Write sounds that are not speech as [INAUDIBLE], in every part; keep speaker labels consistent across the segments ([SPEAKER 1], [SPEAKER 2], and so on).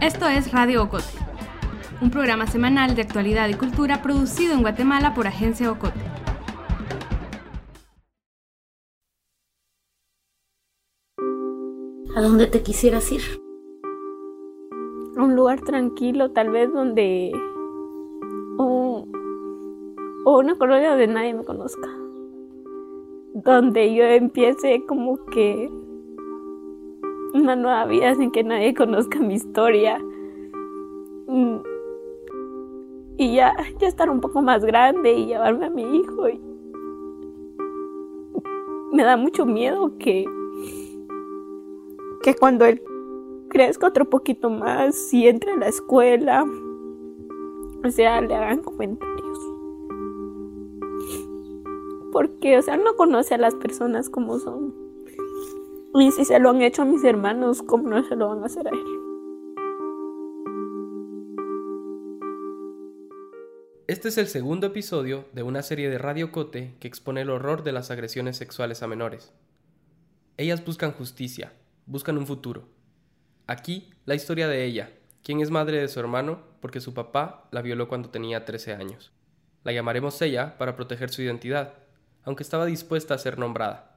[SPEAKER 1] Esto es Radio Ocote, un programa semanal de actualidad y cultura producido en Guatemala por Agencia Ocote.
[SPEAKER 2] ¿A dónde te quisieras ir?
[SPEAKER 3] A un lugar tranquilo, tal vez donde... O, o una colonia donde nadie me conozca. Donde yo empiece como que una nueva vida sin que nadie conozca mi historia. Mm. Y ya, ya estar un poco más grande y llevarme a mi hijo. me da mucho miedo que, que cuando él crezca otro poquito más y entre a la escuela, o sea, le hagan comentarios. Porque, o sea, no conoce a las personas como son. Y si se lo han hecho a mis hermanos, ¿cómo no se lo van a hacer a él?
[SPEAKER 4] Este es el segundo episodio de una serie de Radio Cote que expone el horror de las agresiones sexuales a menores. Ellas buscan justicia, buscan un futuro. Aquí la historia de ella, quien es madre de su hermano porque su papá la violó cuando tenía 13 años. La llamaremos ella para proteger su identidad, aunque estaba dispuesta a ser nombrada.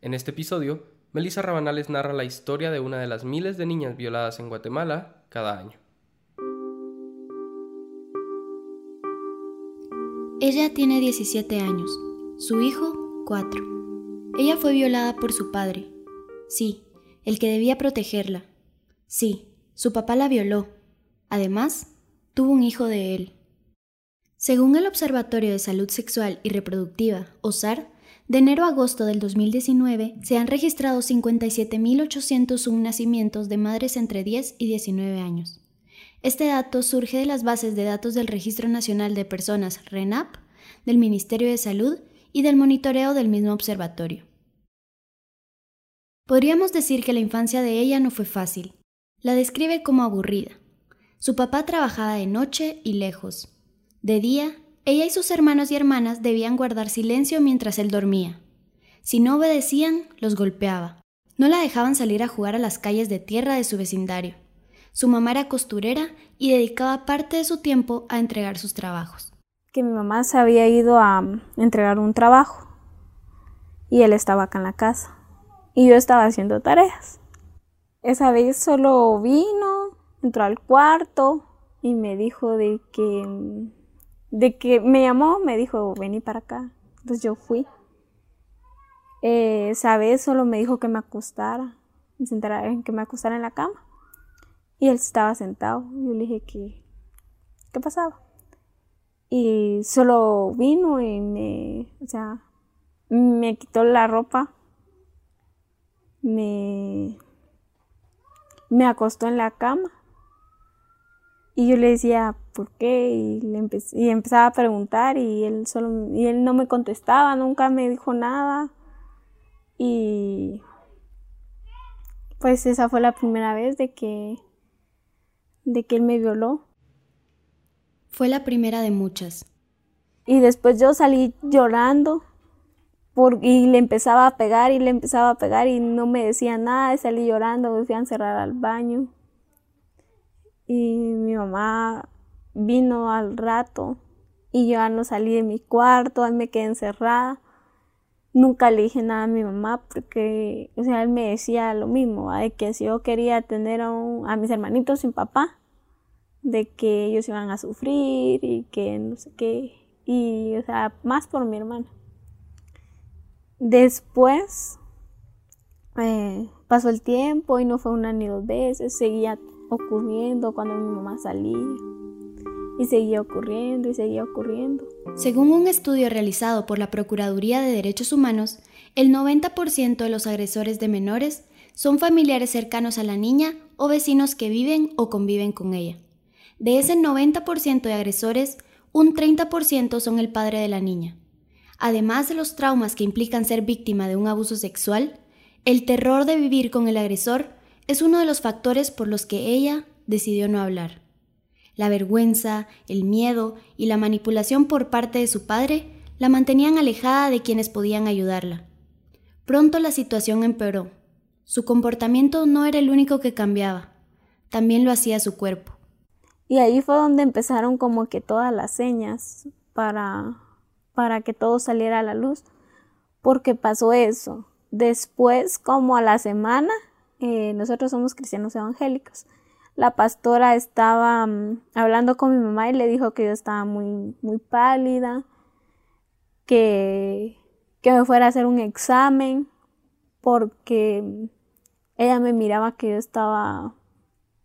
[SPEAKER 4] En este episodio, Melissa Rabanales narra la historia de una de las miles de niñas violadas en Guatemala cada año.
[SPEAKER 5] Ella tiene 17 años, su hijo 4. Ella fue violada por su padre. Sí, el que debía protegerla. Sí, su papá la violó. Además, tuvo un hijo de él. Según el Observatorio de Salud Sexual y Reproductiva, OSAR, de enero a agosto del 2019 se han registrado 57.801 nacimientos de madres entre 10 y 19 años. Este dato surge de las bases de datos del Registro Nacional de Personas RENAP, del Ministerio de Salud y del monitoreo del mismo observatorio. Podríamos decir que la infancia de ella no fue fácil. La describe como aburrida. Su papá trabajaba de noche y lejos. De día, ella y sus hermanos y hermanas debían guardar silencio mientras él dormía. Si no obedecían, los golpeaba. No la dejaban salir a jugar a las calles de tierra de su vecindario. Su mamá era costurera y dedicaba parte de su tiempo a entregar sus trabajos.
[SPEAKER 3] Que mi mamá se había ido a mm, entregar un trabajo y él estaba acá en la casa y yo estaba haciendo tareas. Esa vez solo vino, entró al cuarto y me dijo de que mm, de que me llamó, me dijo, vení para acá. Entonces yo fui. Eh, solo me dijo que me acostara, que me acostara en la cama. Y él estaba sentado. Yo le dije que, ¿qué pasaba? Y solo vino y me, o sea, me quitó la ropa, me, me acostó en la cama. Y yo le decía, ¿por qué? Y, le y empezaba a preguntar y él, solo, y él no me contestaba, nunca me dijo nada. Y pues esa fue la primera vez de que de que él me violó.
[SPEAKER 5] Fue la primera de muchas.
[SPEAKER 3] Y después yo salí llorando por, y le empezaba a pegar y le empezaba a pegar y no me decía nada, y salí llorando, me fui a encerrar al baño. Y mi mamá vino al rato y yo ya no salí de mi cuarto, ahí me quedé encerrada. Nunca le dije nada a mi mamá porque, o sea, él me decía lo mismo, de que si yo quería tener a, mis hermanitos sin papá, de que ellos iban a sufrir y que no sé qué, y, o sea, más por mi hermana. Después eh, pasó el tiempo y no fue una ni dos veces, seguía ocurriendo cuando mi mamá salía. Y seguía ocurriendo y seguía ocurriendo.
[SPEAKER 5] Según un estudio realizado por la Procuraduría de Derechos Humanos, el 90% de los agresores de menores son familiares cercanos a la niña o vecinos que viven o conviven con ella. De ese 90% de agresores, un 30% son el padre de la niña. Además de los traumas que implican ser víctima de un abuso sexual, el terror de vivir con el agresor es uno de los factores por los que ella decidió no hablar. La vergüenza, el miedo y la manipulación por parte de su padre la mantenían alejada de quienes podían ayudarla. Pronto la situación empeoró. Su comportamiento no era el único que cambiaba, también lo hacía su cuerpo.
[SPEAKER 3] Y ahí fue donde empezaron como que todas las señas para, para que todo saliera a la luz, porque pasó eso. Después, como a la semana, eh, nosotros somos cristianos evangélicos, la pastora estaba mm, hablando con mi mamá y le dijo que yo estaba muy, muy pálida, que, que me fuera a hacer un examen, porque ella me miraba que yo estaba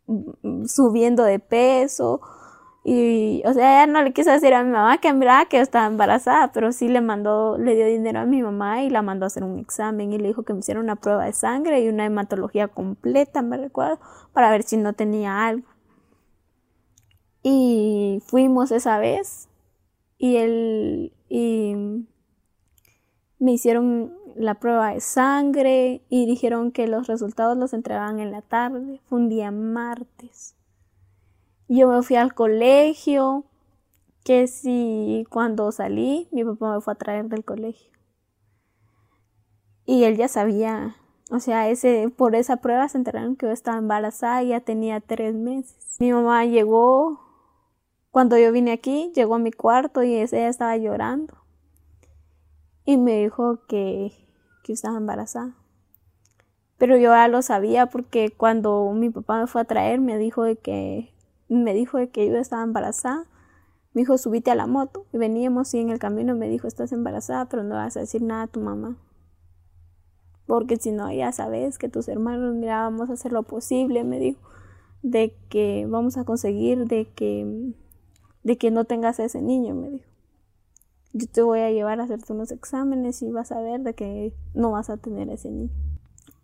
[SPEAKER 3] mm, subiendo de peso y, o sea, ella no le quiso decir a mi mamá que miraba que estaba embarazada, pero sí le mandó, le dio dinero a mi mamá y la mandó a hacer un examen y le dijo que me hiciera una prueba de sangre y una hematología completa, me recuerdo, para ver si no tenía algo. Y fuimos esa vez y él, y me hicieron la prueba de sangre y dijeron que los resultados los entregaban en la tarde. Fue un día martes. Yo me fui al colegio, que si cuando salí mi papá me fue a traer del colegio. Y él ya sabía, o sea, ese, por esa prueba se enteraron que yo estaba embarazada y ya tenía tres meses. Mi mamá llegó, cuando yo vine aquí, llegó a mi cuarto y ella estaba llorando. Y me dijo que, que estaba embarazada. Pero yo ya lo sabía porque cuando mi papá me fue a traer me dijo de que me dijo que yo estaba embarazada. Me dijo, subite a la moto. Y veníamos y en el camino me dijo, estás embarazada, pero no vas a decir nada a tu mamá. Porque si no, ya sabes que tus hermanos, mira, vamos a hacer lo posible, me dijo, de que vamos a conseguir de que, de que no tengas a ese niño, me dijo. Yo te voy a llevar a hacerte unos exámenes y vas a ver de que no vas a tener a ese niño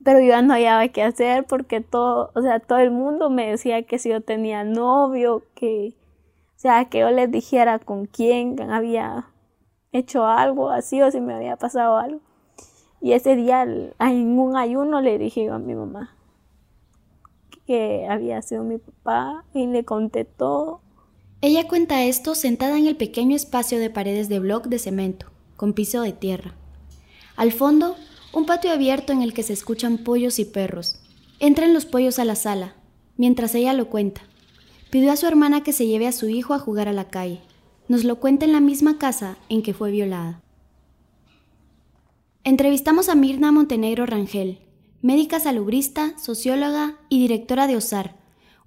[SPEAKER 3] pero yo no hallaba qué hacer porque todo, o sea, todo el mundo me decía que si yo tenía novio, que, o sea, que yo les dijera con quién había hecho algo así o si me había pasado algo. Y ese día en un ayuno le dije a mi mamá que había sido mi papá y le conté todo.
[SPEAKER 5] Ella cuenta esto sentada en el pequeño espacio de paredes de bloc de cemento, con piso de tierra. Al fondo, un patio abierto en el que se escuchan pollos y perros. Entran los pollos a la sala, mientras ella lo cuenta. Pidió a su hermana que se lleve a su hijo a jugar a la calle. Nos lo cuenta en la misma casa en que fue violada. Entrevistamos a Mirna Montenegro Rangel, médica salubrista, socióloga y directora de OSAR,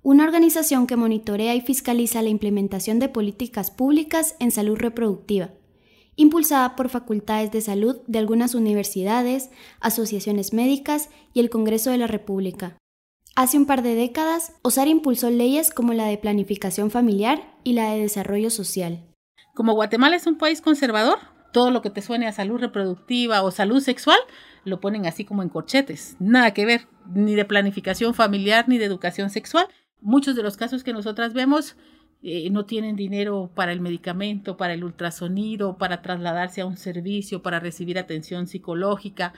[SPEAKER 5] una organización que monitorea y fiscaliza la implementación de políticas públicas en salud reproductiva impulsada por facultades de salud de algunas universidades, asociaciones médicas y el Congreso de la República. Hace un par de décadas, OSAR impulsó leyes como la de planificación familiar y la de desarrollo social.
[SPEAKER 2] Como Guatemala es un país conservador, todo lo que te suene a salud reproductiva o salud sexual lo ponen así como en corchetes. Nada que ver, ni de planificación familiar ni de educación sexual. Muchos de los casos que nosotras vemos eh, no tienen dinero para el medicamento, para el ultrasonido, para trasladarse a un servicio, para recibir atención psicológica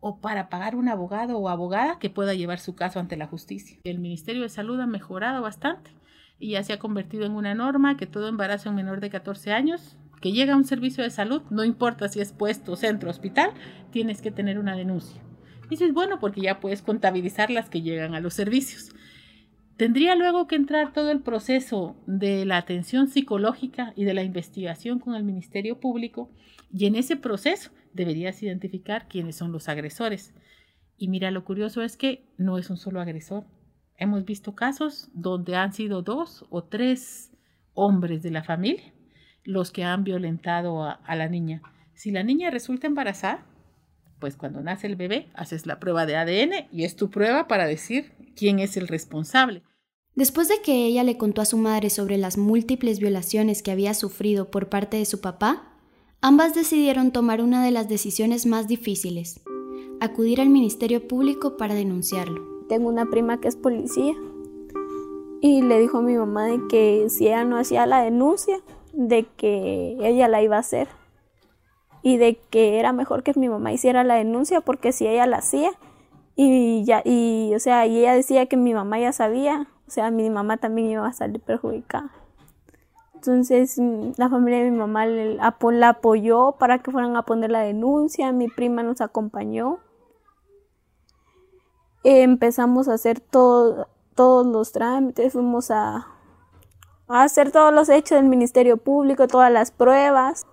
[SPEAKER 2] o para pagar un abogado o abogada que pueda llevar su caso ante la justicia. El Ministerio de Salud ha mejorado bastante y ya se ha convertido en una norma que todo embarazo en menor de 14 años que llega a un servicio de salud, no importa si es puesto, centro, hospital, tienes que tener una denuncia. Y eso es bueno porque ya puedes contabilizar las que llegan a los servicios. Tendría luego que entrar todo el proceso de la atención psicológica y de la investigación con el Ministerio Público y en ese proceso deberías identificar quiénes son los agresores. Y mira, lo curioso es que no es un solo agresor. Hemos visto casos donde han sido dos o tres hombres de la familia los que han violentado a, la niña. Si la niña resulta embarazada, pues cuando nace el bebé haces la prueba de ADN y es tu prueba para decir quién es el responsable.
[SPEAKER 5] Después de que ella le contó a su madre sobre las múltiples violaciones que había sufrido por parte de su papá, ambas decidieron tomar una de las decisiones más difíciles, acudir al Ministerio Público para denunciarlo.
[SPEAKER 3] Tengo una prima que es policía y le dijo a mi mamá de que si ella no hacía la denuncia, de que ella la iba a hacer y de que era mejor que mi mamá hiciera la denuncia porque si ella la hacía y ya y o sea, y ella decía que mi mamá ya sabía, o sea, mi mamá también iba a salir perjudicada. Entonces mm, la familia de mi mamá la apoyó para que fueran a poner la denuncia, mi prima nos acompañó. empezamos a hacer todos los trámites, fuimos a, hacer todos los hechos del Ministerio Público, todas las pruebas.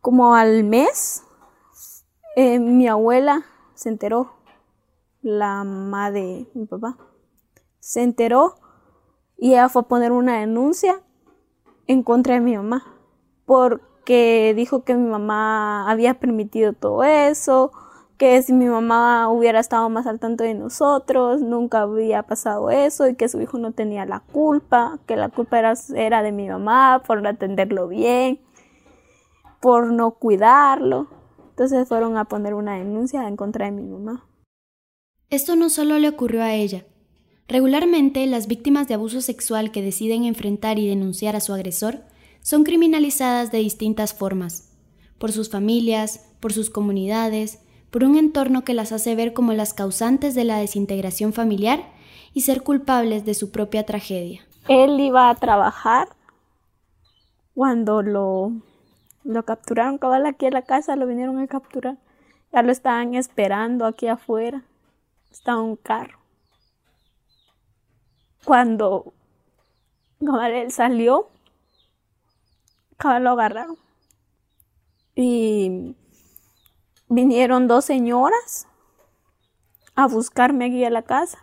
[SPEAKER 3] Como al mes, eh, mi abuela se enteró, la mamá de mi papá, se enteró y ella fue a poner una denuncia en contra de mi mamá, porque dijo que mi mamá había permitido todo eso, que si mi mamá hubiera estado más al tanto de nosotros, nunca había pasado eso y que su hijo no tenía la culpa, que la culpa era, era de mi mamá por no atenderlo bien, por no cuidarlo. Entonces fueron a poner una denuncia en contra de mi mamá.
[SPEAKER 5] Esto no solo le ocurrió a ella, Regularmente, las víctimas de abuso sexual que deciden enfrentar y denunciar a su agresor son criminalizadas de distintas formas, por sus familias, por sus comunidades, por un entorno que las hace ver como las causantes de la desintegración familiar y ser culpables de su propia tragedia.
[SPEAKER 3] Él iba a trabajar cuando lo, lo capturaron, cabal aquí en la casa, lo vinieron a capturar. Ya lo estaban esperando aquí afuera. Estaba un carro cuando él salió, lo agarraron. Y vinieron dos señoras a buscarme aquí a la casa.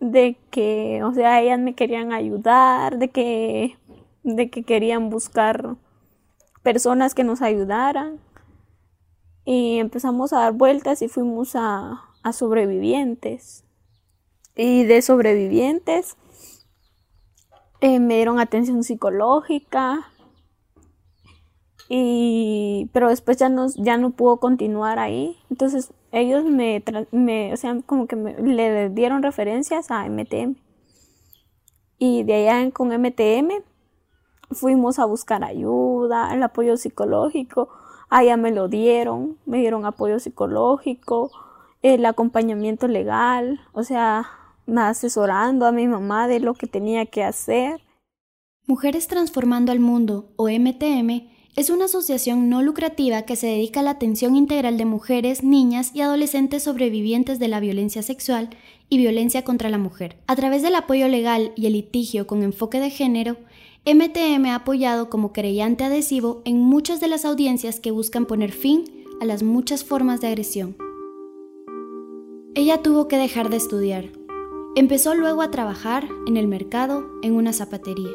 [SPEAKER 3] De que, o sea, ellas me querían ayudar, de que, de que querían buscar personas que nos ayudaran. Y empezamos a dar vueltas y fuimos a, a sobrevivientes y de sobrevivientes. Eh, me dieron atención psicológica. Y, pero después ya no, ya no pudo continuar ahí. Entonces ellos me, me o sea, como que le dieron referencias a MTM. Y de allá con MTM fuimos a buscar ayuda, el apoyo psicológico. Allá me lo dieron, me dieron apoyo psicológico, el acompañamiento legal, o sea, asesorando a mi mamá de lo que tenía que hacer.
[SPEAKER 5] Mujeres Transformando al Mundo, o MTM, es una asociación no lucrativa que se dedica a la atención integral de mujeres, niñas y adolescentes sobrevivientes de la violencia sexual y violencia contra la mujer. A través del apoyo legal y el litigio con enfoque de género, MTM ha apoyado como creyente adhesivo en muchas de las audiencias que buscan poner fin a las muchas formas de agresión. Ella tuvo que dejar de estudiar, Empezó luego a trabajar en el mercado en una zapatería.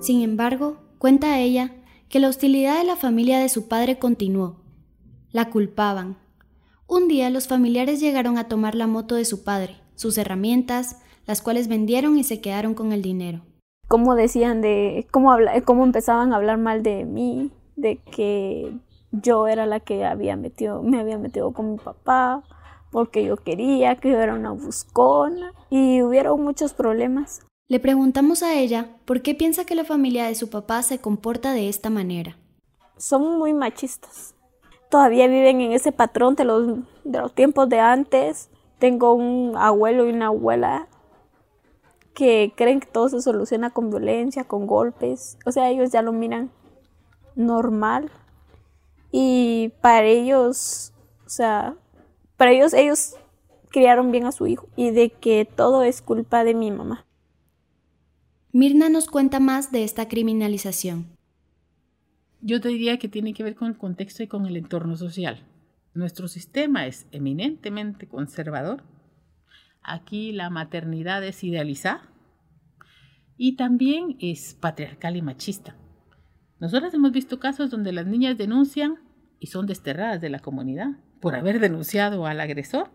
[SPEAKER 5] Sin embargo, cuenta ella que la hostilidad de la familia de su padre continuó. La culpaban. Un día los familiares llegaron a tomar la moto de su padre, sus herramientas, las cuales vendieron y se quedaron con el dinero.
[SPEAKER 3] Cómo decían de cómo cómo empezaban a hablar mal de mí, de que yo era la que había metido me había metido con mi papá, porque yo quería, que yo era una buscona y hubieron muchos problemas.
[SPEAKER 5] Le preguntamos a ella por qué piensa que la familia de su papá se comporta de esta manera.
[SPEAKER 3] Son muy machistas. Todavía viven en ese patrón de los, de los tiempos de antes. Tengo un abuelo y una abuela que creen que todo se soluciona con violencia, con golpes. O sea, ellos ya lo miran normal. Y para ellos, o sea, para ellos, ellos criaron bien a su hijo y de que todo es culpa de mi mamá.
[SPEAKER 5] Mirna nos cuenta más de esta criminalización.
[SPEAKER 2] Yo te diría que tiene que ver con el contexto y con el entorno social. Nuestro sistema es eminentemente conservador. Aquí la maternidad es idealizada y también es patriarcal y machista. Nosotros hemos visto casos donde las niñas denuncian y son desterradas de la comunidad por haber denunciado al agresor.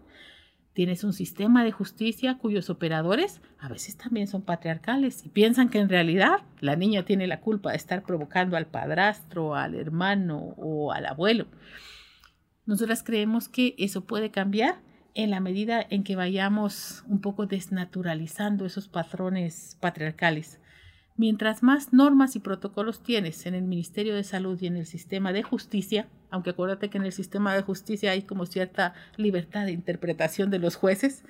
[SPEAKER 2] Tienes un sistema de justicia cuyos operadores a veces también son patriarcales y piensan que en realidad la niña tiene la culpa de estar provocando al padrastro, al hermano o al abuelo. Nosotras creemos que eso puede cambiar en la medida en que vayamos un poco desnaturalizando esos patrones patriarcales. Mientras más normas y protocolos tienes en el Ministerio de Salud y en el sistema de justicia, aunque acuérdate que en el sistema de justicia hay como cierta libertad de interpretación de los jueces,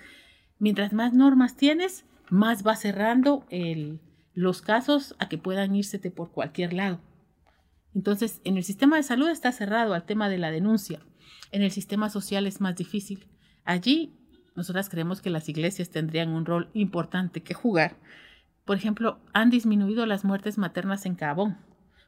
[SPEAKER 2] mientras más normas tienes, más va cerrando el, los casos a que puedan írsete por cualquier lado. Entonces, en el sistema de salud está cerrado al tema de la denuncia. En el sistema social es más difícil. Allí, nosotras creemos que las iglesias tendrían un rol importante que jugar. Por ejemplo, han disminuido las muertes maternas en Cabón,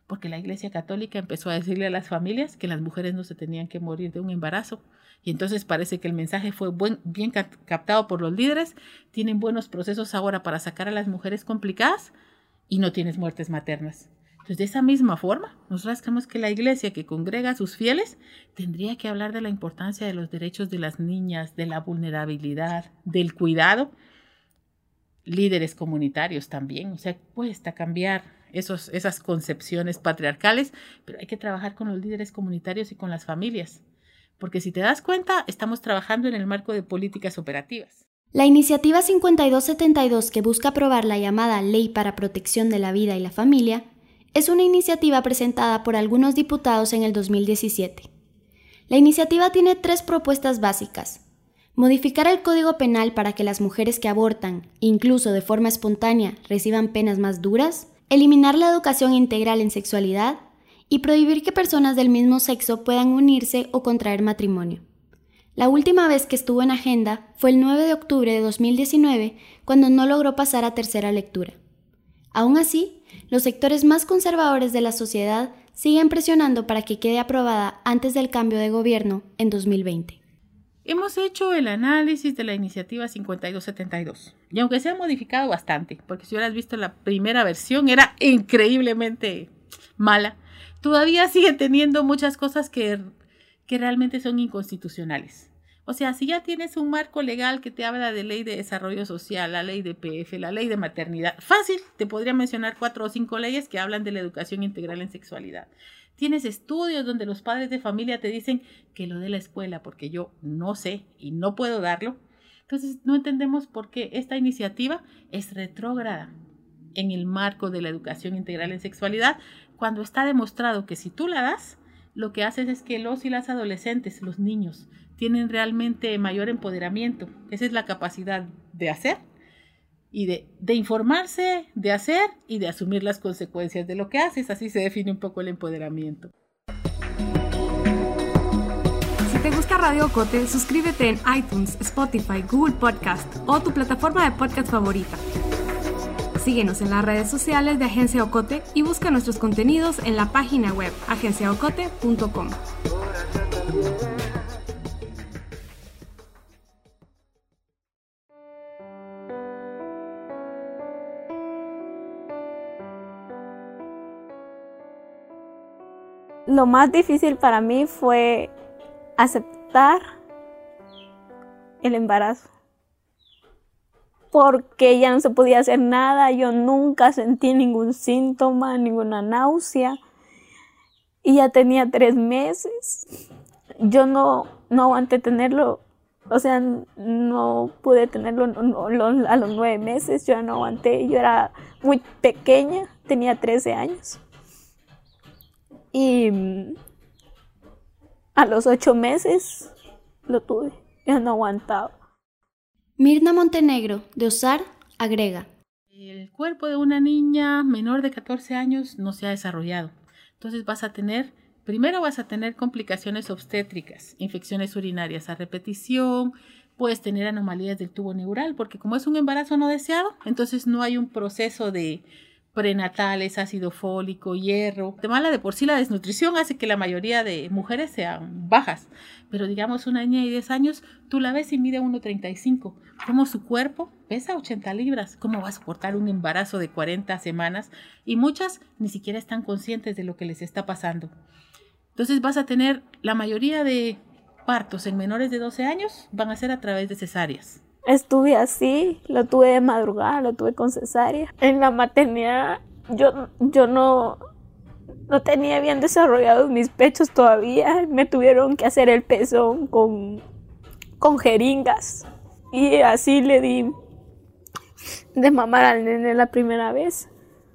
[SPEAKER 2] porque la Iglesia Católica empezó a decirle a las familias que las mujeres no se tenían que morir de un embarazo. Y entonces parece que el mensaje fue bien captado por los líderes. Tienen buenos procesos ahora para sacar a las mujeres complicadas y no tienes muertes maternas. Entonces, de esa misma forma, nosotros creemos que la iglesia que congrega a sus fieles tendría que hablar de la importancia de los derechos de las niñas, de la vulnerabilidad, del cuidado. Líderes comunitarios también, o sea, cuesta cambiar esos, esas concepciones patriarcales, pero hay que trabajar con los líderes comunitarios y con las familias, porque si te das cuenta, estamos trabajando en el marco de políticas operativas.
[SPEAKER 5] La iniciativa 5272 que busca aprobar la llamada Ley para Protección de la Vida y la Familia es una iniciativa presentada por algunos diputados en el 2017. La iniciativa tiene tres propuestas básicas. Modificar el Código Penal para que las mujeres que abortan, incluso de forma espontánea, reciban penas más duras, eliminar la educación integral en sexualidad y prohibir que personas del mismo sexo puedan unirse o contraer matrimonio. La última vez que estuvo en agenda fue el 9 de octubre de 2019, cuando no logró pasar a tercera lectura. Aún así, los sectores más conservadores de la sociedad siguen presionando para que quede aprobada antes del cambio de gobierno en 2020.
[SPEAKER 2] Hemos hecho el análisis de la iniciativa 5272 y aunque se ha modificado bastante, porque si hubieras visto la primera versión era increíblemente mala, todavía sigue teniendo muchas cosas que, que realmente son inconstitucionales. O sea, si ya tienes un marco legal que te habla de ley de desarrollo social, la ley de PF, la ley de maternidad, fácil, te podría mencionar cuatro o cinco leyes que hablan de la educación integral en sexualidad. Tienes estudios donde los padres de familia te dicen que lo de la escuela, porque yo no sé y no puedo darlo. Entonces, no entendemos por qué esta iniciativa es retrógrada en el marco de la educación integral en sexualidad, cuando está demostrado que si tú la das, lo que haces es que los y las adolescentes, los niños, tienen realmente mayor empoderamiento. Esa es la capacidad de hacer y de, de, informarse, de hacer y de asumir las consecuencias de lo que haces. Así se define un poco el empoderamiento.
[SPEAKER 1] Si te gusta Radio Cote, suscríbete en iTunes, Spotify, Google Podcast o tu plataforma de podcast favorita. Síguenos en las redes sociales de Agencia Ocote y busca nuestros contenidos en la página web agenciaocote.com.
[SPEAKER 3] Lo más difícil para mí fue aceptar el embarazo porque ya no se podía hacer nada, yo nunca sentí ningún síntoma, ninguna náusea y ya tenía tres meses. Yo no, no aguanté tenerlo, o sea, no pude tenerlo a los nueve meses, yo no aguanté, yo era muy pequeña, tenía 13 años. Y a los ocho meses lo tuve, yo no aguantaba.
[SPEAKER 5] Mirna Montenegro, de Osar, agrega.
[SPEAKER 2] El cuerpo de una niña menor de 14 años no se ha desarrollado. Entonces vas a tener, primero vas a tener complicaciones obstétricas, infecciones urinarias a repetición, puedes tener anomalías del tubo neural, porque como es un embarazo no deseado, entonces no hay un proceso de prenatales, ácido fólico, hierro. De mala de por sí la desnutrición hace que la mayoría de mujeres sean bajas, pero digamos una niña de 10 años, tú la ves y mide 1,35. Como su cuerpo pesa 80 libras, ¿cómo va a soportar un embarazo de 40 semanas? Y muchas ni siquiera están conscientes de lo que les está pasando. Entonces vas a tener la mayoría de partos en menores de 12 años van a ser a través de cesáreas.
[SPEAKER 3] Estuve así, lo tuve de madrugada, lo tuve con cesárea. En la maternidad yo, yo no, no tenía bien desarrollados mis pechos todavía. Me tuvieron que hacer el pezón con, con jeringas. Y así le di de mamar al nene la primera vez.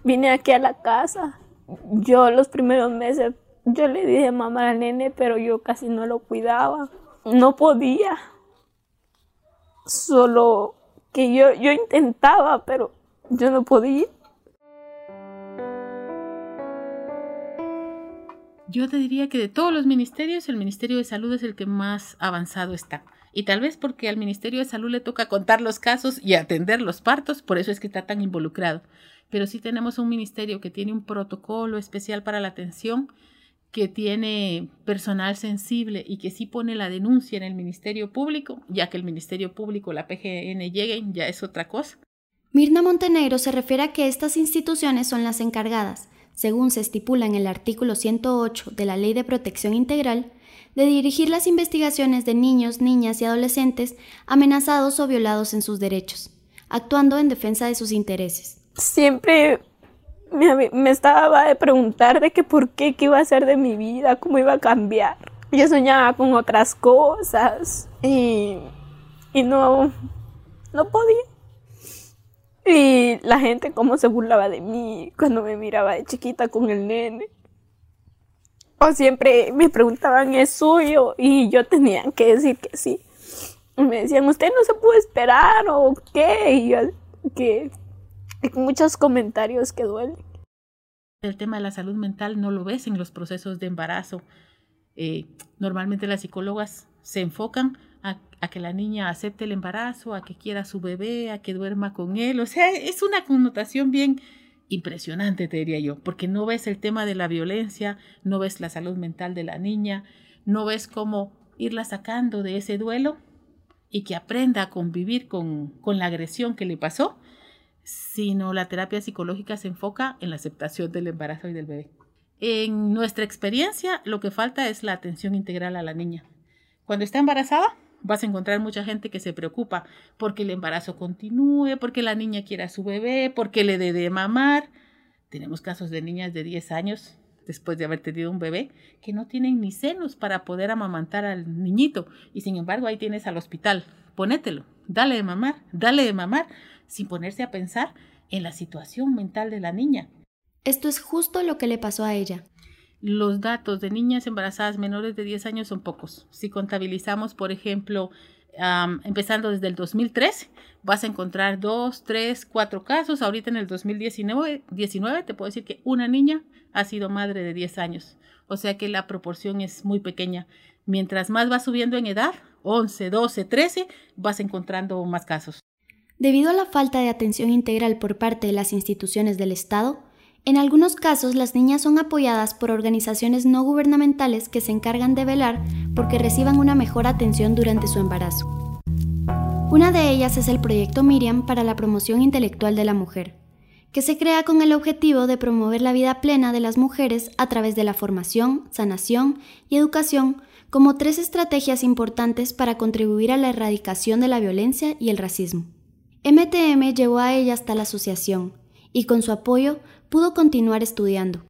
[SPEAKER 3] Vine aquí a la casa. Yo los primeros meses, yo le di de mamar al nene, pero yo casi no lo cuidaba. No podía Solo que yo, yo intentaba, pero yo no podía.
[SPEAKER 2] Yo te diría que de todos los ministerios, el Ministerio de Salud es el que más avanzado está. Y tal vez porque al Ministerio de Salud le toca contar los casos y atender los partos, por eso es que está tan involucrado. Pero sí tenemos un ministerio que tiene un protocolo especial para la atención que tiene personal sensible y que sí pone la denuncia en el Ministerio Público, ya que el Ministerio Público, la PGN lleguen, ya es otra cosa.
[SPEAKER 5] Mirna Montenegro se refiere a que estas instituciones son las encargadas, según se estipula en el artículo 108 de la Ley de Protección Integral, de dirigir las investigaciones de niños, niñas y adolescentes amenazados o violados en sus derechos, actuando en defensa de sus intereses.
[SPEAKER 3] Siempre me, estaba de preguntar de que por qué, qué iba a hacer de mi vida, cómo iba a cambiar. Yo soñaba con otras cosas y, y no, no podía. Y la gente cómo se burlaba de mí cuando me miraba de chiquita con el nene. O siempre me preguntaban, ¿es suyo? Y yo tenía que decir que sí. Me decían, ¿usted no se puede esperar o qué? Y yo, que [LAUGHS] muchos comentarios que duelen.
[SPEAKER 2] El tema de la salud mental no lo ves en los procesos de embarazo. Eh, normalmente las psicólogas se enfocan a, que la niña acepte el embarazo, a que quiera a su bebé, a que duerma con él. O sea, es una connotación bien impresionante, te diría yo, porque no ves el tema de la violencia, no ves la salud mental de la niña, no ves cómo irla sacando de ese duelo y que aprenda a convivir con, con la agresión que le pasó, sino la terapia psicológica se enfoca en la aceptación del embarazo y del bebé. En nuestra experiencia, lo que falta es la atención integral a la niña. Cuando está embarazada, vas a encontrar mucha gente que se preocupa porque el embarazo continúe, porque la niña quiera a su bebé, porque le dé de mamar. Tenemos casos de niñas de 10 años después de haber tenido un bebé que no tienen ni senos para poder amamantar al niñito y sin embargo ahí tienes al hospital, ponételo, dale de mamar, dale de mamar, sin ponerse a pensar en la situación mental de la niña.
[SPEAKER 5] Esto es justo lo que le pasó a ella
[SPEAKER 2] los datos de niñas embarazadas menores de 10 años son pocos. Si contabilizamos, por ejemplo, empezando desde el 2013, vas a encontrar dos, tres, cuatro casos. Ahorita en el 2019 19, te puedo decir que una niña ha sido madre de 10 años. O sea que la proporción es muy pequeña. Mientras más va subiendo en edad, 11, 12, 13, vas encontrando más casos.
[SPEAKER 5] Debido a la falta de atención integral por parte de las instituciones del Estado, en algunos casos, las niñas son apoyadas por organizaciones no gubernamentales que se encargan de velar porque reciban una mejor atención durante su embarazo. Una de ellas es el Proyecto Miriam para la promoción intelectual de la mujer, que se crea con el objetivo de promover la vida plena de las mujeres a través de la formación, sanación y educación como tres estrategias importantes para contribuir a la erradicación de la violencia y el racismo. MTM llevó a ella hasta la asociación y con su apoyo pudo continuar estudiando.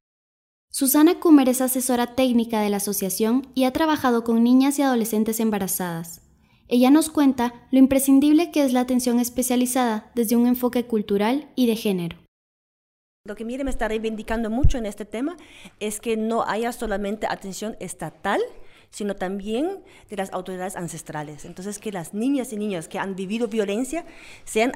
[SPEAKER 5] Susana Kummer es asesora técnica de la asociación y ha trabajado con niñas y adolescentes embarazadas. Ella nos cuenta lo imprescindible que es la atención especializada desde un enfoque cultural y de género.
[SPEAKER 6] Lo que me está reivindicando mucho en este tema es que no haya solamente atención estatal, sino también de las autoridades ancestrales. Entonces, que las niñas y niños que han vivido violencia sean,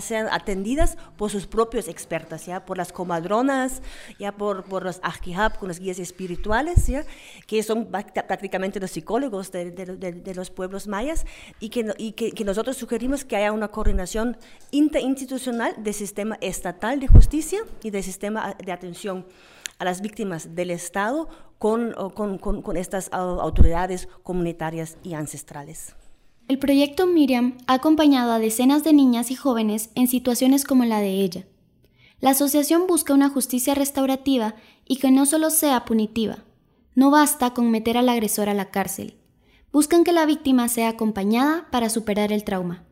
[SPEAKER 6] sean atendidas por sus propios expertos, ¿ya? por las comadronas, ya por, por los ajihab, con los guías espirituales, ¿ya? que son prácticamente los psicólogos de, los pueblos mayas, y que, que, nosotros sugerimos que haya una coordinación interinstitucional del sistema estatal de justicia y del sistema de atención a las víctimas del Estado con, con, con, estas autoridades comunitarias y ancestrales.
[SPEAKER 5] El proyecto Miriam ha acompañado a decenas de niñas y jóvenes en situaciones como la de ella. La asociación busca una justicia restaurativa y que no solo sea punitiva. No basta con meter al agresor a la cárcel. Buscan que la víctima sea acompañada para superar el trauma.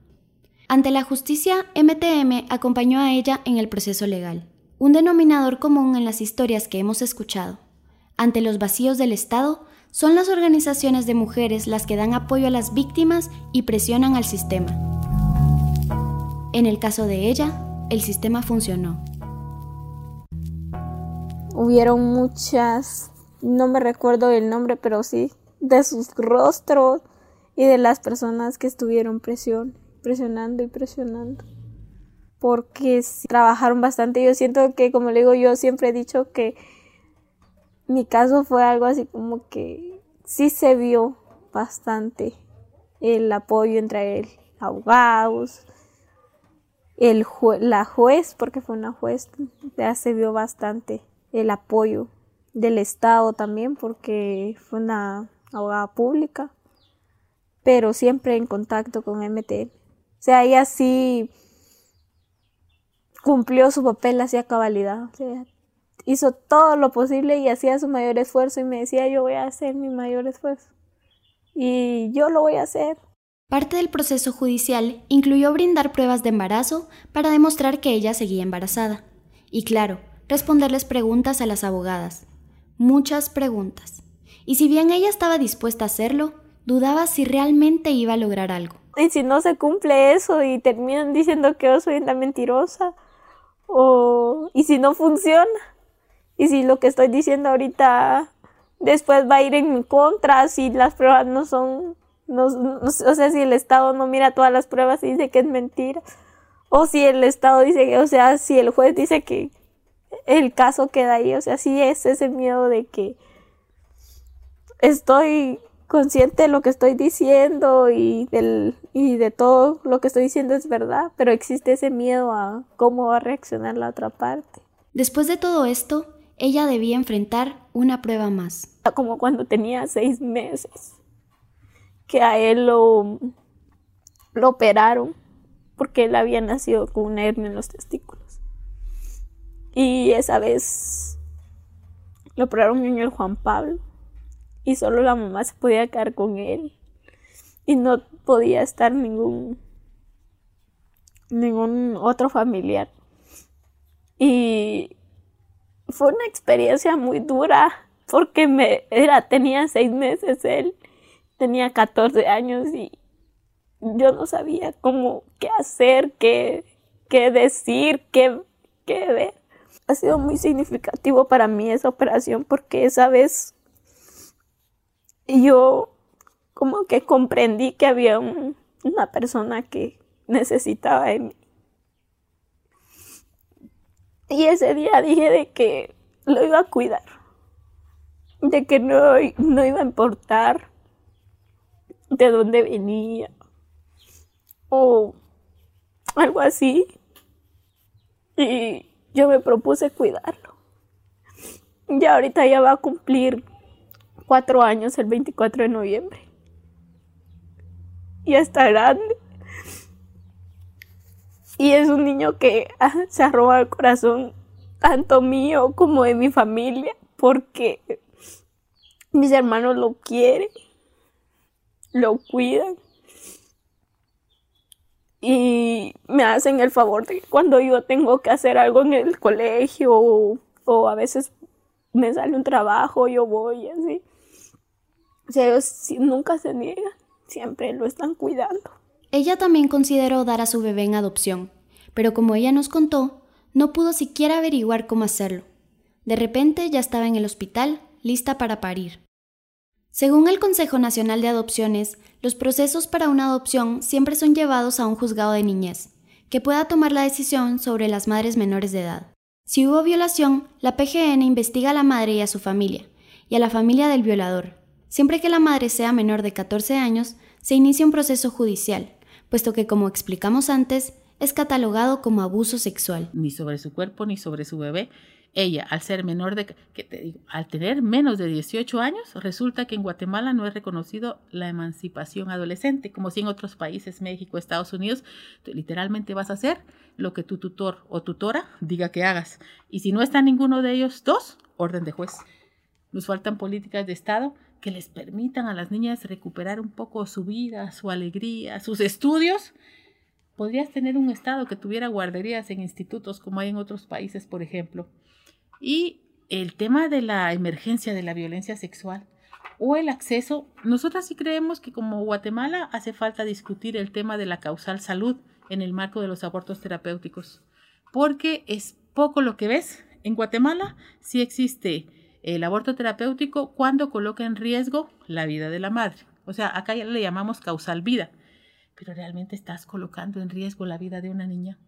[SPEAKER 5] Ante la justicia, MTM acompañó a ella en el proceso legal un denominador común en las historias que hemos escuchado. Ante los vacíos del Estado, son las organizaciones de mujeres las que dan apoyo a las víctimas y presionan al sistema. En el caso de ella, el sistema funcionó.
[SPEAKER 3] Hubieron muchas, no me recuerdo el nombre, pero sí, de sus rostros y de las personas que estuvieron presionando y presionando porque trabajaron bastante. Yo siento que, como le digo, yo siempre he dicho que mi caso fue algo así como que sí se vio bastante el apoyo entre abogados, el la juez, porque fue una juez, ya se vio bastante el apoyo del Estado también, porque fue una abogada pública, pero siempre en contacto con MTL. O sea, ella sí cumplió su papel, hacía cabalidad, o sea, hizo todo lo posible y hacía su mayor esfuerzo y me decía, yo voy a hacer mi mayor esfuerzo. Y yo lo voy a hacer.
[SPEAKER 5] Parte del proceso judicial incluyó brindar pruebas de embarazo para demostrar que ella seguía embarazada. Y claro, responderles preguntas a las abogadas. Muchas preguntas. Y si bien ella estaba dispuesta a hacerlo, dudaba si realmente iba a lograr algo.
[SPEAKER 3] Y si no se cumple eso y terminan diciendo que yo soy una mentirosa, o y si no funciona, y si lo que estoy diciendo ahorita después va a ir en mi contra, si las pruebas no son no, o sea, si el Estado no mira todas las pruebas y dice que es mentira, o si el Estado dice o sea, si el juez dice que el caso queda ahí, o sea, sí es ese miedo de que estoy consciente de lo que estoy diciendo y, del, y de todo lo que estoy diciendo es verdad, pero existe ese miedo a cómo va a reaccionar la otra parte.
[SPEAKER 5] Después de todo esto, ella debía enfrentar una prueba más.
[SPEAKER 3] Como cuando tenía seis meses que a él lo, lo operaron porque él había nacido con una hernia en los testículos. Y esa vez lo operaron en el Juan Pablo y solo la mamá se podía quedar con él y no podía estar ningún ningún otro familiar. Y fue una experiencia muy dura porque me era tenía seis meses él tenía 14 años y yo no sabía cómo, qué hacer, qué, qué decir, qué, qué ver. Ha sido muy significativo para mí esa operación porque esa vez yo como que comprendí que había una persona que necesitaba de mí. Y ese día dije de que lo iba a cuidar, de que no, no iba a importar de dónde venía o algo así. Y yo me propuse cuidarlo. Ya ahorita ya va a cumplir cuatro años el 24 de noviembre. Ya está grande. Y es un niño que ah, se ha el corazón tanto mío como de mi familia porque mis hermanos lo quieren lo cuidan y me hacen el favor de que cuando yo tengo que hacer algo en el colegio o, a veces me sale un trabajo, yo voy así. Sea, ellos nunca se niegan, siempre lo están cuidando.
[SPEAKER 5] Ella también consideró dar a su bebé en adopción, pero como ella nos contó, no pudo siquiera averiguar cómo hacerlo. De repente ya estaba en el hospital, lista para parir. Según el Consejo Nacional de Adopciones, los procesos para una adopción siempre son llevados a un juzgado de niñez, que pueda tomar la decisión sobre las madres menores de edad. Si hubo violación, la PGN investiga a la madre y a su familia, y a la familia del violador. Siempre que la madre sea menor de 14 años, se inicia un proceso judicial, puesto que, como explicamos antes, es catalogado como abuso sexual.
[SPEAKER 2] Ni sobre su cuerpo ni sobre su bebé, ella, al ser menor de, que te digo, al tener menos de 18 años, resulta que en Guatemala no es reconocido la emancipación adolescente, como si en otros países, México, Estados Unidos, literalmente vas a hacer lo que tu tutor o tutora diga que hagas. Y si no está ninguno de ellos dos, orden de juez. Nos faltan políticas de Estado que les permitan a las niñas recuperar un poco su vida, su alegría, sus estudios. Podrías tener un Estado que tuviera guarderías en institutos como hay en otros países, por ejemplo y el tema de la emergencia de la violencia sexual o el acceso, nosotras sí creemos que como Guatemala hace falta discutir el tema de la causal salud en el marco de los abortos terapéuticos, porque es poco lo que ves. En Guatemala sí existe el aborto terapéutico cuando coloca en riesgo la vida de la madre. O sea, acá ya le llamamos causal vida, pero realmente estás colocando en riesgo la vida de una niña.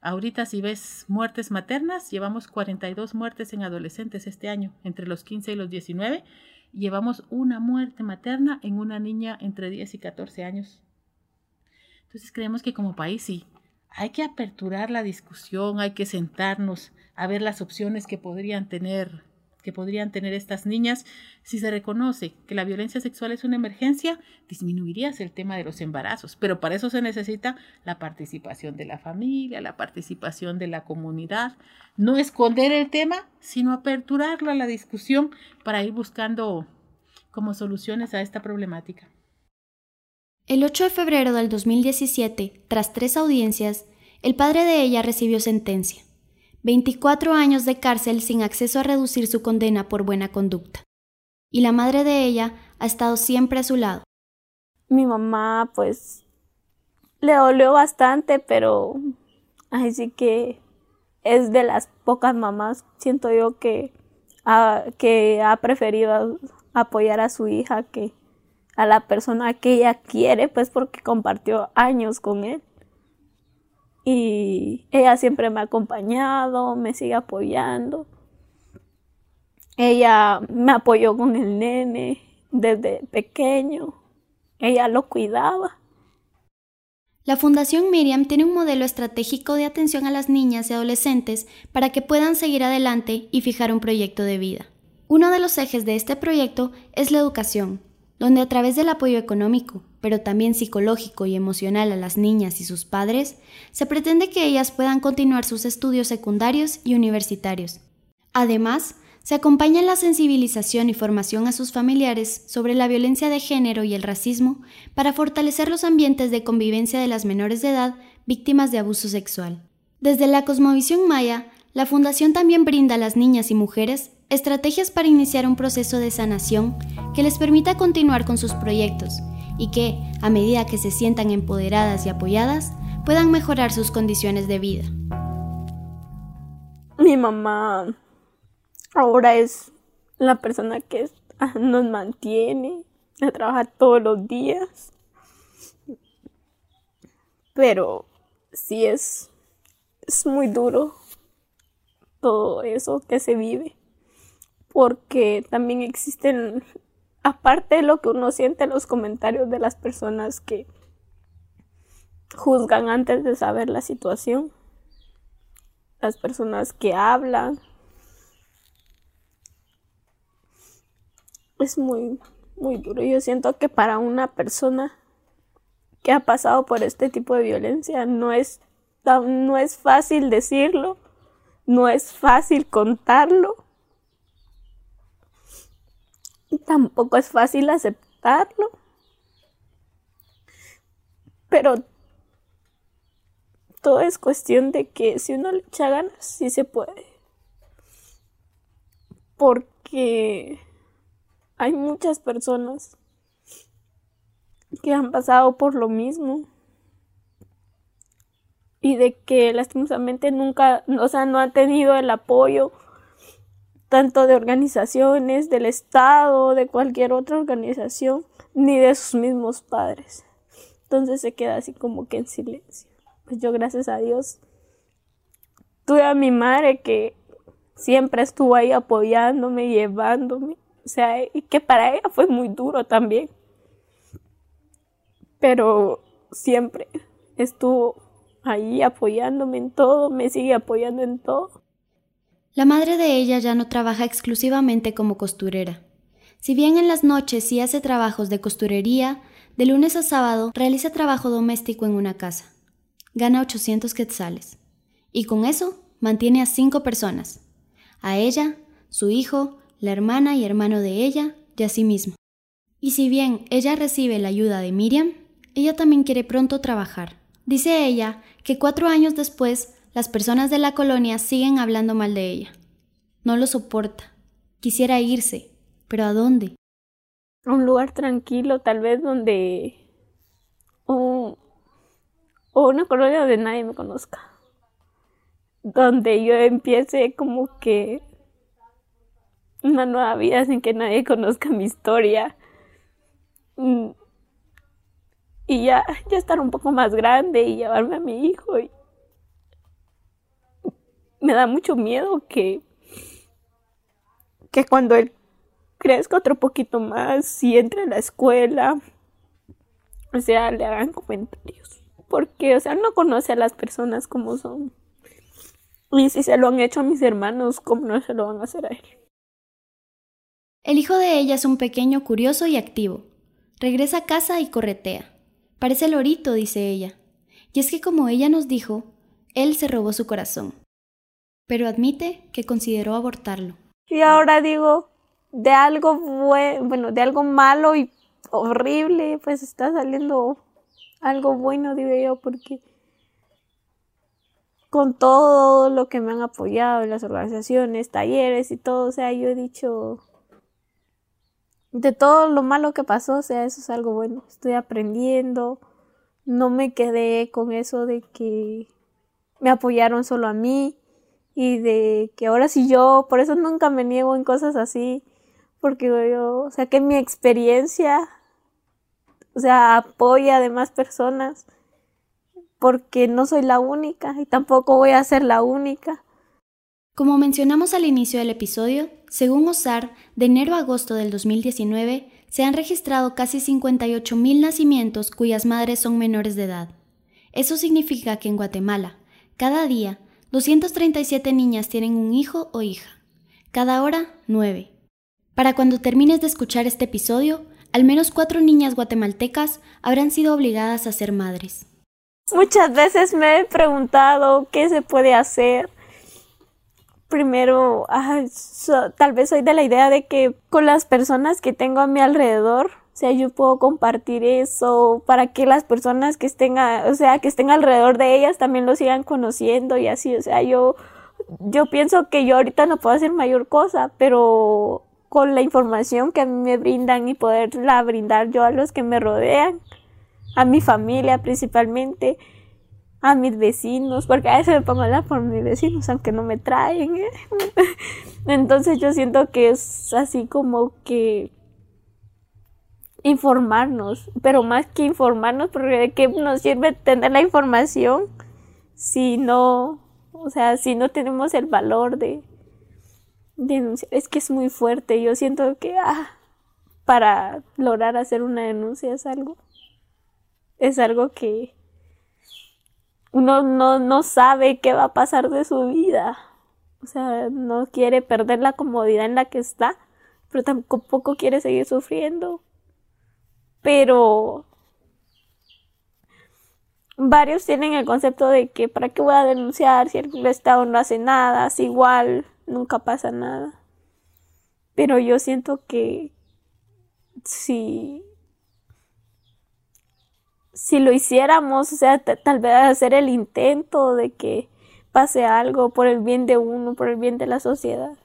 [SPEAKER 2] Ahorita si ves muertes maternas, llevamos 42 muertes en adolescentes este año, entre los 15 y los 19. Llevamos una muerte materna en una niña entre 10 y 14 años. Entonces creemos que como país sí, hay que aperturar la discusión, hay que sentarnos a ver las opciones que podrían tener que podrían tener estas niñas. Si se reconoce que la violencia sexual es una emergencia, disminuirías el tema de los embarazos, pero para eso se necesita la participación de la familia, la participación de la comunidad, no esconder el tema, sino aperturarlo a la discusión para ir buscando como soluciones a esta problemática.
[SPEAKER 5] El 8 de febrero del 2017, tras tres audiencias, el padre de ella recibió sentencia. 24 años de cárcel sin acceso a reducir su condena por buena conducta. Y la madre de ella ha estado siempre a su lado.
[SPEAKER 3] Mi mamá, pues, le dolió bastante, pero así que es de las pocas mamás, siento yo, que ha, que ha preferido apoyar a su hija que a la persona que ella quiere, pues porque compartió años con él y ella siempre me ha acompañado, me sigue apoyando. Ella me apoyó con el nene desde pequeño. Ella lo cuidaba.
[SPEAKER 5] La Fundación Miriam tiene un modelo estratégico de atención a las niñas y adolescentes para que puedan seguir adelante y fijar un proyecto de vida. Uno de los ejes de este proyecto es la educación, donde a través del apoyo económico, pero también psicológico y emocional a las niñas y sus padres, se pretende que ellas puedan continuar sus estudios secundarios y universitarios. Además, se acompaña la sensibilización y formación a sus familiares sobre la violencia de género y el racismo para fortalecer los ambientes de convivencia de las menores de edad víctimas de abuso sexual. Desde la Cosmovisión Maya, la Fundación también brinda a las niñas y mujeres estrategias para iniciar un proceso de sanación que les permita continuar con sus proyectos y que, a medida que se sientan empoderadas y apoyadas, puedan mejorar sus condiciones de vida.
[SPEAKER 3] Mi mamá ahora es la persona que nos mantiene, a trabajar todos los días. Pero sí es, es muy duro todo eso que se vive porque también existen, aparte de lo que uno siente en los comentarios de las personas que juzgan antes de saber la situación, las personas que hablan, es muy, muy duro. Yo siento que para una persona que ha pasado por este tipo de violencia no es, no es fácil decirlo, no es fácil contarlo tampoco es fácil aceptarlo. Pero todo es cuestión de que si uno le echa ganas, sí se puede. Porque hay muchas personas que han pasado por lo mismo y de que lastimosamente nunca, o sea, no han tenido el apoyo tanto de organizaciones, del Estado, de cualquier otra organización, ni de sus mismos padres. Entonces se queda así como que en silencio. Pues yo gracias a Dios tuve a mi madre que siempre estuvo ahí apoyándome, llevándome. O sea, y que para ella fue muy duro también. Pero siempre estuvo ahí apoyándome en todo, me sigue apoyando en todo.
[SPEAKER 5] La madre de ella ya no trabaja exclusivamente como costurera. Si bien en las noches sí hace trabajos de costurería, de lunes a sábado realiza trabajo doméstico en una casa. Gana 800 quetzales. Y con eso mantiene a cinco personas. A ella, su hijo, la hermana y hermano de ella y a sí mismo. Y si bien ella recibe la ayuda de Miriam, ella también quiere pronto trabajar. Dice ella que cuatro años después las personas de la colonia siguen hablando mal de ella. No lo soporta. Quisiera irse, pero ¿a dónde?
[SPEAKER 3] A un lugar tranquilo, tal vez donde... o una colonia donde nadie me conozca. Donde yo empiece como que una nueva vida sin que nadie [LAUGHS] conozca mi historia. Mm. Y ya, ya estar un poco más grande y llevarme a mi hijo y, me da mucho miedo que, que cuando él crezca otro poquito más y entre a la escuela, o sea, le hagan comentarios. Porque, o sea, no conoce a las personas como son. Y si se lo han hecho a mis hermanos, ¿cómo no se lo van a hacer a él?
[SPEAKER 5] El hijo de ella es un pequeño curioso y activo. Regresa a casa y corretea. Parece lorito, dice ella. Y es que como ella nos dijo, él se robó su corazón. Pero admite que consideró abortarlo.
[SPEAKER 3] Y ahora digo, de algo bueno, de algo malo y horrible, pues está saliendo algo bueno, digo yo, porque con todo lo que me han apoyado, las organizaciones, talleres y todo, o sea, yo he dicho, de todo lo malo que pasó, o sea, eso es algo bueno, estoy aprendiendo, no me quedé con eso de que me apoyaron solo a mí y de que ahora sí yo, por eso nunca me niego en cosas así, porque yo, o sea, que mi experiencia, o sea, apoya a demás personas, porque no soy la única y tampoco voy a ser la única.
[SPEAKER 5] Como mencionamos al inicio del episodio, según OSAR, de enero a agosto del 2019 se han registrado casi 58.000 nacimientos cuyas madres son menores de edad. Eso significa que en Guatemala, cada día, 237 niñas tienen un hijo o hija. Cada hora, 9. Para cuando termines de escuchar este episodio, al menos cuatro niñas guatemaltecas habrán sido obligadas a ser madres.
[SPEAKER 3] Muchas veces me he preguntado qué se puede hacer. Primero, tal vez soy de la idea de que con las personas que tengo a mi alrededor, sea, yo puedo compartir eso para que las personas que estén, o sea, que estén alrededor de ellas también lo sigan conociendo y así, o sea, yo, yo pienso que yo ahorita no puedo hacer mayor cosa, pero con la información que a mí me brindan y poderla brindar yo a los que me rodean, a mi familia principalmente, a mis vecinos, porque a veces me pongo a hablar por mis vecinos, aunque no me traen. ¿eh? [LAUGHS] Entonces yo siento que es así como que informarnos, pero más que informarnos, porque de qué nos sirve tener la información si no, o sea, si no tenemos el valor de, denunciar. Es que es muy fuerte. Yo siento que ah, para lograr hacer una denuncia es algo, es algo que uno no, no sabe qué va a pasar de su vida. O sea, no quiere perder la comodidad en la que está, pero tampoco quiere seguir sufriendo. Pero varios tienen el concepto de que para qué voy a denunciar si el Estado no hace nada, es igual, nunca pasa nada. Pero yo siento que si, si lo hiciéramos, o sea, tal vez hacer el intento de que pase algo por el bien de uno, por el bien de la sociedad.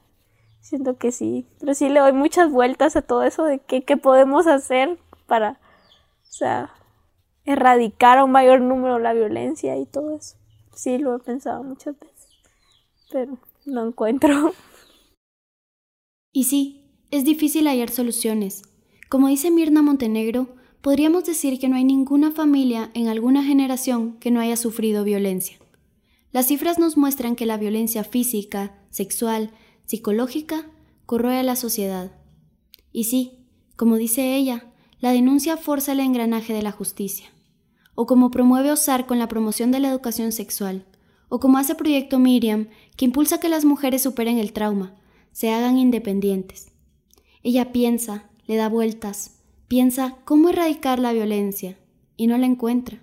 [SPEAKER 3] Siento que sí, pero sí le doy muchas vueltas a todo eso de qué podemos hacer para, o sea, erradicar a un mayor número la violencia y todo eso. Sí, lo he pensado muchas veces, pero no encuentro.
[SPEAKER 5] Y sí, es difícil hallar soluciones. Como dice Mirna Montenegro, podríamos decir que no hay ninguna familia en alguna generación que no haya sufrido violencia. Las cifras nos muestran que la violencia física, sexual, psicológica corroe a la sociedad. Y sí, como dice ella, la denuncia forza el engranaje de la justicia. O como promueve OSAR con la promoción de la educación sexual, o como hace Proyecto Miriam, que impulsa que las mujeres superen el trauma, se hagan independientes. Ella piensa, le da vueltas, piensa cómo erradicar la violencia, y no la encuentra.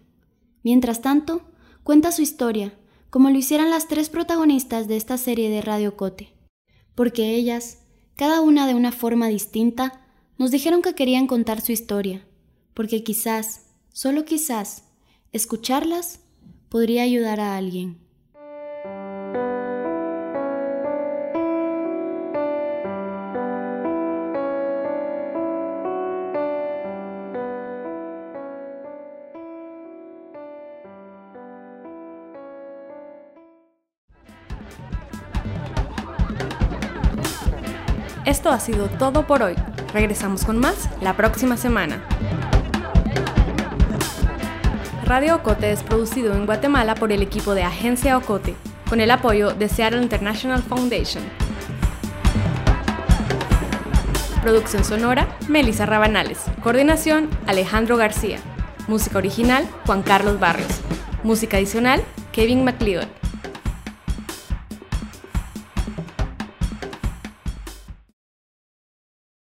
[SPEAKER 5] Mientras tanto, cuenta su historia, como lo hicieran las tres protagonistas de esta serie de Radio Cote, porque ellas, cada una de una forma distinta, nos dijeron que querían contar su historia, porque quizás, solo quizás, escucharlas podría ayudar a alguien.
[SPEAKER 1] Esto ha sido todo por hoy. Regresamos con más la próxima semana. Radio Ocote es producido en Guatemala por el equipo de Agencia Ocote. con el apoyo de Seattle International Foundation. Producción sonora, Melissa Rabanales. Coordinación, Alejandro García. Música original, Juan Carlos Barrios. Música adicional, Kevin McLeod.